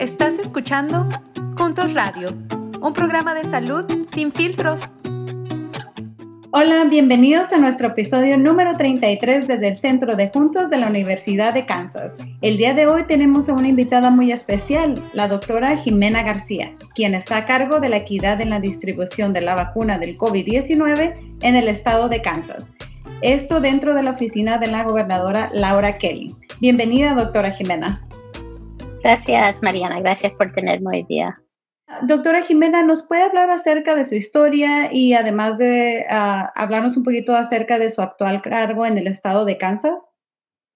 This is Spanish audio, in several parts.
Estás escuchando Juntos Radio, un programa de salud sin filtros. Hola, bienvenidos a nuestro episodio número 33 desde el Centro de Juntos de la Universidad de Kansas. El día de hoy tenemos a una invitada muy especial, la doctora Jimena García, quien está a cargo de la equidad en la distribución de la vacuna del COVID-19 en el estado de Kansas. Esto dentro de la oficina de la gobernadora Laura Kelly. Bienvenida, doctora Jimena. Gracias, Mariana. Gracias por tenerme hoy día. Doctora Jimena, ¿nos puede hablar acerca de su historia y además de ah, hablarnos un poquito acerca de su actual cargo en el estado de Kansas?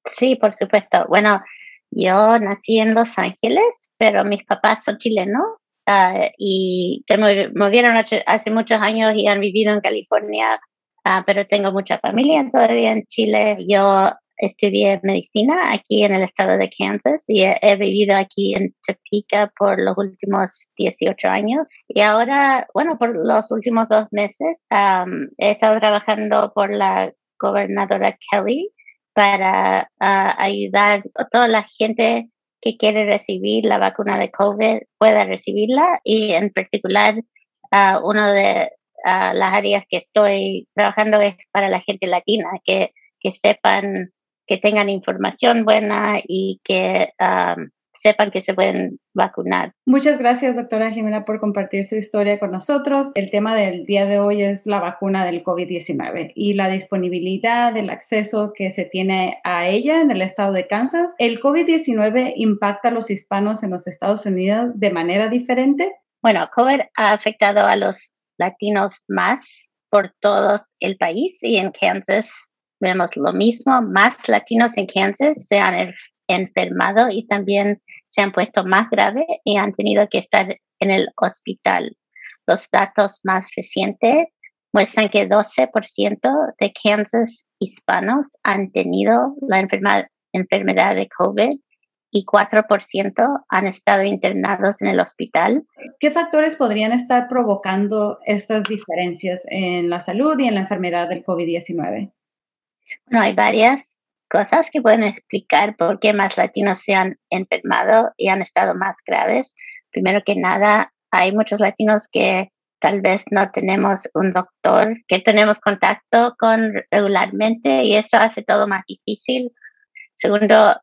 Sí, por supuesto. Bueno, yo nací en Los Ángeles, pero mis papás son chilenos ah, y se movieron hace muchos años y han vivido en California, ah, pero tengo mucha familia todavía en Chile. Yo estudié medicina aquí en el estado de Kansas y he, vivido aquí en Topeka por los últimos 18 años. Y ahora, bueno, por los últimos dos meses he estado trabajando por la gobernadora Kelly para ayudar a toda la gente que quiere recibir la vacuna de COVID pueda recibirla y en particular uh, una de las áreas que estoy trabajando es para la gente latina, que, que sepan que tengan información buena y que sepan que se pueden vacunar. Muchas gracias, doctora Jimena, por compartir su historia con nosotros. El tema del día de hoy es la vacuna del COVID-19 y la disponibilidad, el acceso que se tiene a ella en el estado de Kansas. ¿El COVID-19 impacta a los hispanos en los Estados Unidos de manera diferente? Bueno, COVID ha afectado a los latinos más por todo el país y en Kansas vemos lo mismo, más latinos en Kansas se han enfermado y también se han puesto más grave y han tenido que estar en el hospital. Los datos más recientes muestran que 12% de Kansas hispanos han tenido la enfermedad de COVID y 4% han estado internados en el hospital. ¿Qué factores podrían estar provocando estas diferencias en la salud y en la enfermedad del COVID-19? No, hay varias cosas que pueden explicar por qué más latinos se han enfermado y han estado más graves. Primero que nada, hay muchos latinos que tal vez no tenemos un doctor que tenemos contacto con regularmente y eso hace todo más difícil. Segundo,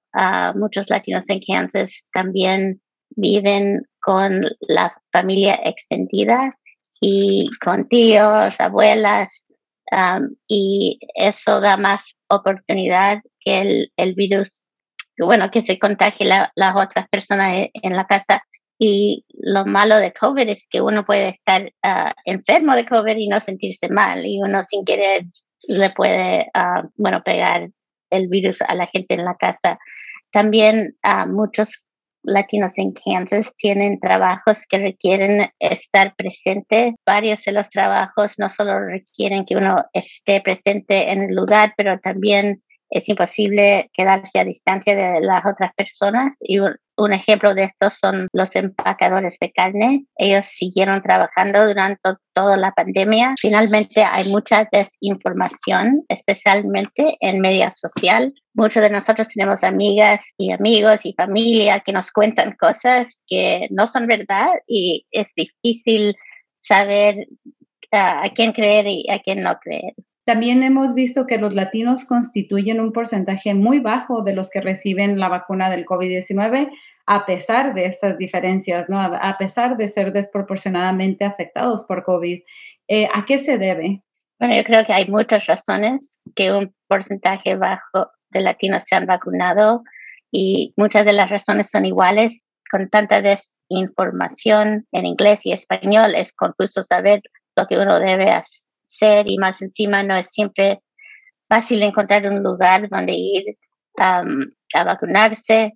muchos latinos en Kansas también viven con la familia extendida y con tíos, abuelas, y eso da más oportunidad que el, el virus, bueno, que se contagie las otras personas e, en la casa. Y lo malo de COVID es que uno puede estar ah, enfermo de COVID y no sentirse mal, y uno sin querer le puede, ah, bueno, pegar el virus a la gente en la casa. También uh, muchos latinos en Kansas tienen trabajos que requieren estar presente. Varios de los trabajos no solo requieren que uno esté presente en el lugar, pero también es imposible quedarse a distancia de las otras personas y un, ejemplo de esto son los empacadores de carne. Ellos siguieron trabajando durante toda la pandemia. Finalmente hay mucha desinformación, especialmente en media social. Muchos de nosotros tenemos amigas y amigos y familia que nos cuentan cosas que no son verdad y es difícil saber ah, a quién creer y a quién no creer. También hemos visto que los latinos constituyen un porcentaje muy bajo de los que reciben la vacuna del COVID-19, a pesar de estas diferencias, a pesar de ser desproporcionadamente afectados por COVID. Eh, ¿A qué se debe? Bueno, yo creo que hay muchas razones que un porcentaje bajo de latinos se han vacunado y muchas de las razones son iguales. Con tanta desinformación en inglés y español es confuso saber lo que uno debe hacer ser y más encima no es siempre fácil encontrar un lugar donde ir a vacunarse.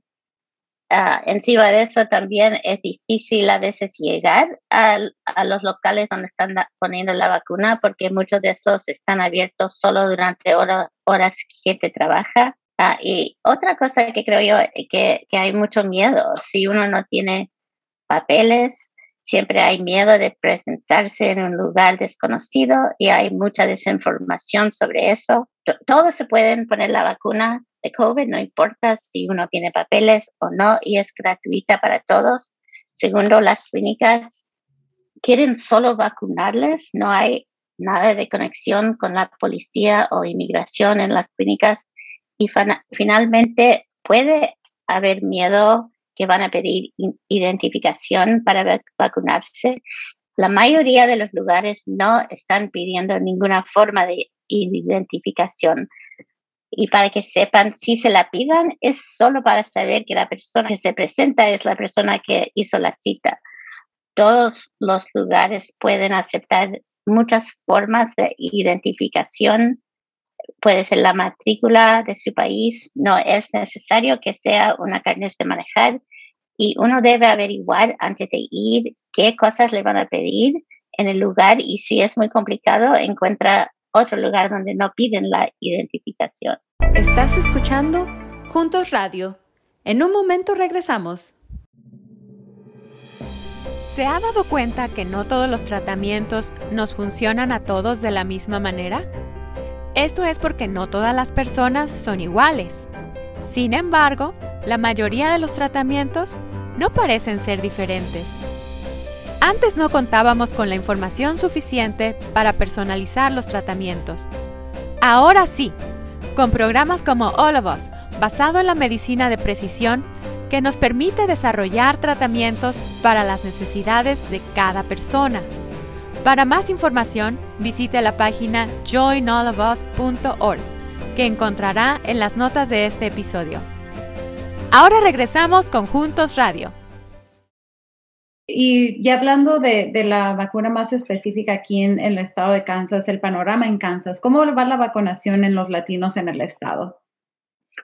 Uh, encima de eso también es difícil a veces llegar a, los locales donde están poniendo la vacuna porque muchos de esos están abiertos solo durante horas que gente trabaja. Uh, y otra cosa que creo yo que, que hay mucho miedo, si uno no tiene papeles Siempre hay miedo de presentarse en un lugar desconocido y hay mucha desinformación sobre eso. Todos se pueden poner la vacuna, de COVID, no importa si uno tiene papeles o no, y es gratuita para todos. Segundo, las clínicas quieren solo vacunarles, no hay nada de conexión con la policía o inmigración en las clínicas y finalmente puede haber miedo que van a pedir identificación para vacunarse. La mayoría de los lugares no están pidiendo ninguna forma de identificación. Y para que sepan, si se la pidan, es solo para saber que la persona que se presenta es la persona que hizo la cita. Todos los lugares pueden aceptar muchas formas de identificación. Puede ser la matrícula de su país. No es necesario que sea una carnet de manejar. Y uno debe averiguar antes de ir qué cosas le van a pedir en el lugar y si es muy complicado, encuentra otro lugar donde no piden la identificación. Estás escuchando Juntos Radio. En un momento regresamos. ¿Se ha dado cuenta que no todos los tratamientos nos funcionan a todos de la misma manera? Esto es porque no todas las personas son iguales. Sin embargo, la mayoría de los tratamientos no parecen ser diferentes. Antes no contábamos con la información suficiente para personalizar los tratamientos. Ahora sí, con programas como All of Us, basado en la medicina de precisión, que nos permite desarrollar tratamientos para las necesidades de cada persona. Para más información, visite la página joinallofus.org, que encontrará en las notas de este episodio. Ahora regresamos con Juntos Radio. Y ya hablando de, la vacuna más específica aquí en, el estado de Kansas, el panorama en Kansas, ¿cómo va la vacunación en los latinos en el estado?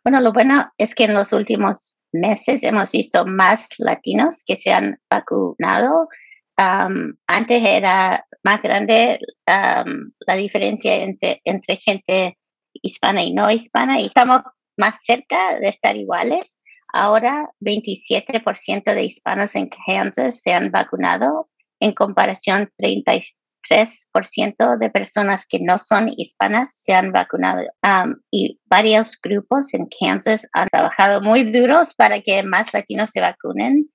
Bueno, lo bueno es que en los últimos meses hemos visto más latinos que se han vacunado. antes era más grande la diferencia entre, entre gente hispana y no hispana y estamos más cerca de estar iguales. Ahora 27% de hispanos en Kansas se han vacunado en comparación 33% de personas que no son hispanas se han vacunado. y varios grupos en Kansas han trabajado muy duros para que más latinos se vacunen.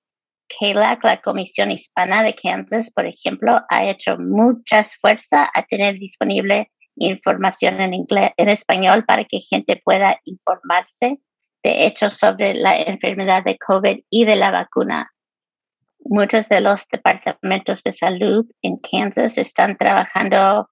KLAC, la Comisión Hispana de Kansas, por ejemplo, ha hecho mucha esfuerzo a tener disponible información en inglés, en español para que gente pueda informarse de hecho sobre la enfermedad de COVID y de la vacuna. Muchos de los departamentos de salud en Kansas están trabajando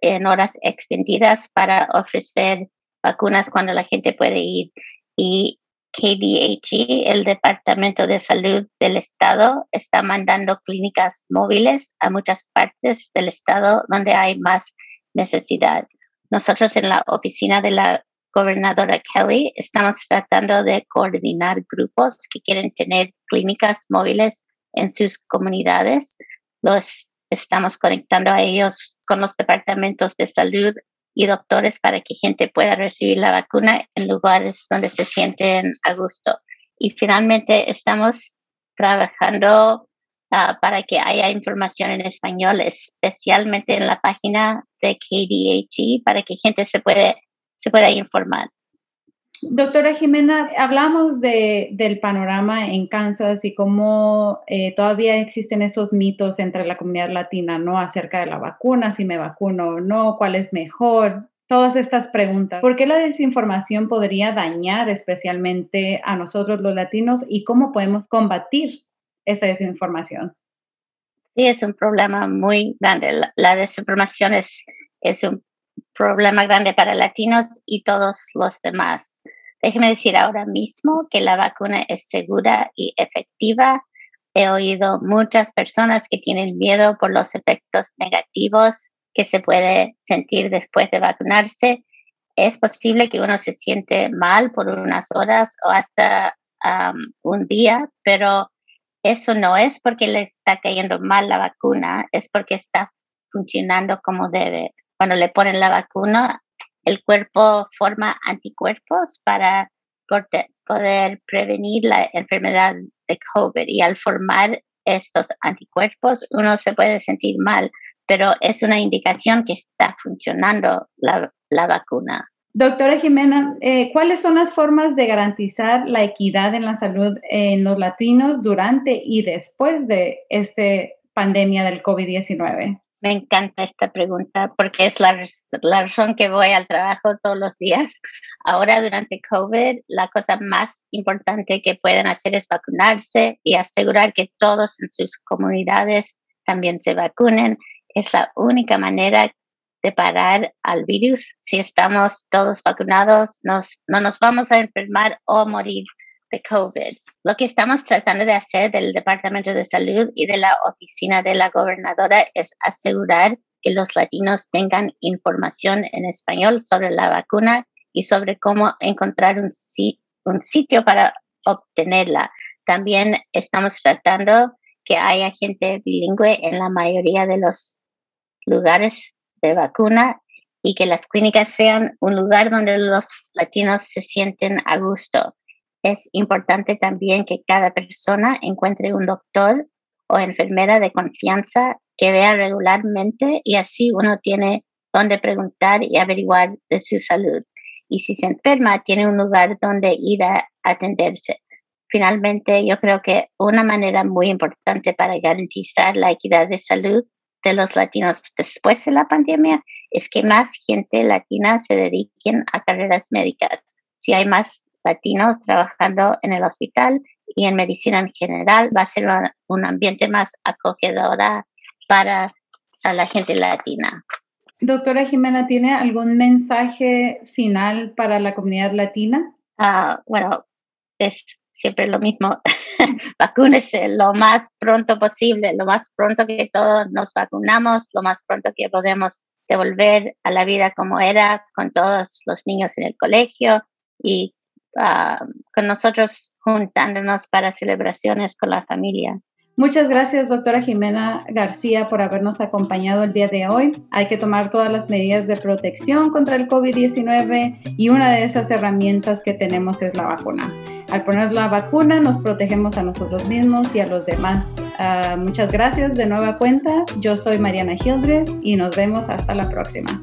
en horas extendidas para ofrecer vacunas cuando la gente puede ir. Y KDHE, el Departamento de Salud del Estado, está mandando clínicas móviles a muchas partes del Estado donde hay más necesidad. Nosotros en la oficina de la gobernadora Kelly, estamos tratando de coordinar grupos que quieren tener clínicas móviles en sus comunidades. Los estamos conectando a ellos con los departamentos de salud y doctores para que gente pueda recibir la vacuna en lugares donde se sienten a gusto. Y finalmente estamos trabajando ah, para que haya información en español, especialmente en la página de KDHE, para que gente se puede se pueda informar. Doctora Jimena, hablamos de, del panorama en Kansas y cómo eh, todavía existen esos mitos entre la comunidad latina, ¿no? Acerca de la vacuna, si me vacuno o no, cuál es mejor, todas estas preguntas. ¿Por qué la desinformación podría dañar especialmente a nosotros los latinos y cómo podemos combatir esa desinformación? Sí, es un problema muy grande. La, la desinformación es, es un problema grande para latinos y todos los demás. Déjeme decir ahora mismo que la vacuna es segura y efectiva. He oído muchas personas que tienen miedo por los efectos negativos que se puede sentir después de vacunarse. Es posible que uno se siente mal por unas horas o hasta un día, pero eso no es porque le está cayendo mal la vacuna, es porque está funcionando como debe cuando le ponen la vacuna, el cuerpo forma anticuerpos para poder prevenir la enfermedad de COVID. Y al formar estos anticuerpos, uno se puede sentir mal, pero es una indicación que está funcionando la, vacuna. Doctora Jimena, eh, ¿cuáles son las formas de garantizar la equidad en la salud en los latinos durante y después de esta pandemia del COVID-19? Me encanta esta pregunta porque es la, la, razón que voy al trabajo todos los días. Ahora, durante COVID, la cosa más importante que pueden hacer es vacunarse y asegurar que todos en sus comunidades también se vacunen. Es la única manera de parar al virus. Si estamos todos vacunados, nos, no nos vamos a enfermar o morir de COVID. Lo que estamos tratando de hacer del Departamento de Salud y de la Oficina de la Gobernadora es asegurar que los latinos tengan información en español sobre la vacuna y sobre cómo encontrar un, sitio para obtenerla. También estamos tratando que haya gente bilingüe en la mayoría de los lugares de vacuna y que las clínicas sean un lugar donde los latinos se sienten a gusto es importante también que cada persona encuentre un doctor o enfermera de confianza que vea regularmente y así uno tiene donde preguntar y averiguar de su salud. Y si se enferma, tiene un lugar donde ir a atenderse. Finalmente, yo creo que una manera muy importante para garantizar la equidad de salud de los latinos después de la pandemia es que más gente latina se dediquen a carreras médicas. Si hay más latinos trabajando en el hospital y en medicina en general. Va a ser un ambiente más acogedora para la gente latina. Doctora Jimena, ¿tiene algún mensaje final para la comunidad latina? Uh, bueno, es siempre lo mismo. Vacúnese lo más pronto posible, lo más pronto que todos nos vacunamos, lo más pronto que podemos devolver a la vida como era con todos los niños en el colegio y Ah, con nosotros juntándonos para celebraciones con la familia. Muchas gracias, doctora Jimena García, por habernos acompañado el día de hoy. Hay que tomar todas las medidas de protección contra el COVID-19 y una de esas herramientas que tenemos es la vacuna. Al poner la vacuna nos protegemos a nosotros mismos y a los demás. Ah, muchas gracias de nueva cuenta. Yo soy Mariana Hildred y nos vemos hasta la próxima.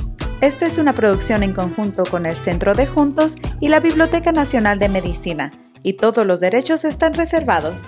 Esta es una producción en conjunto con el Centro de Juntos y la Biblioteca Nacional de Medicina, y todos los derechos están reservados.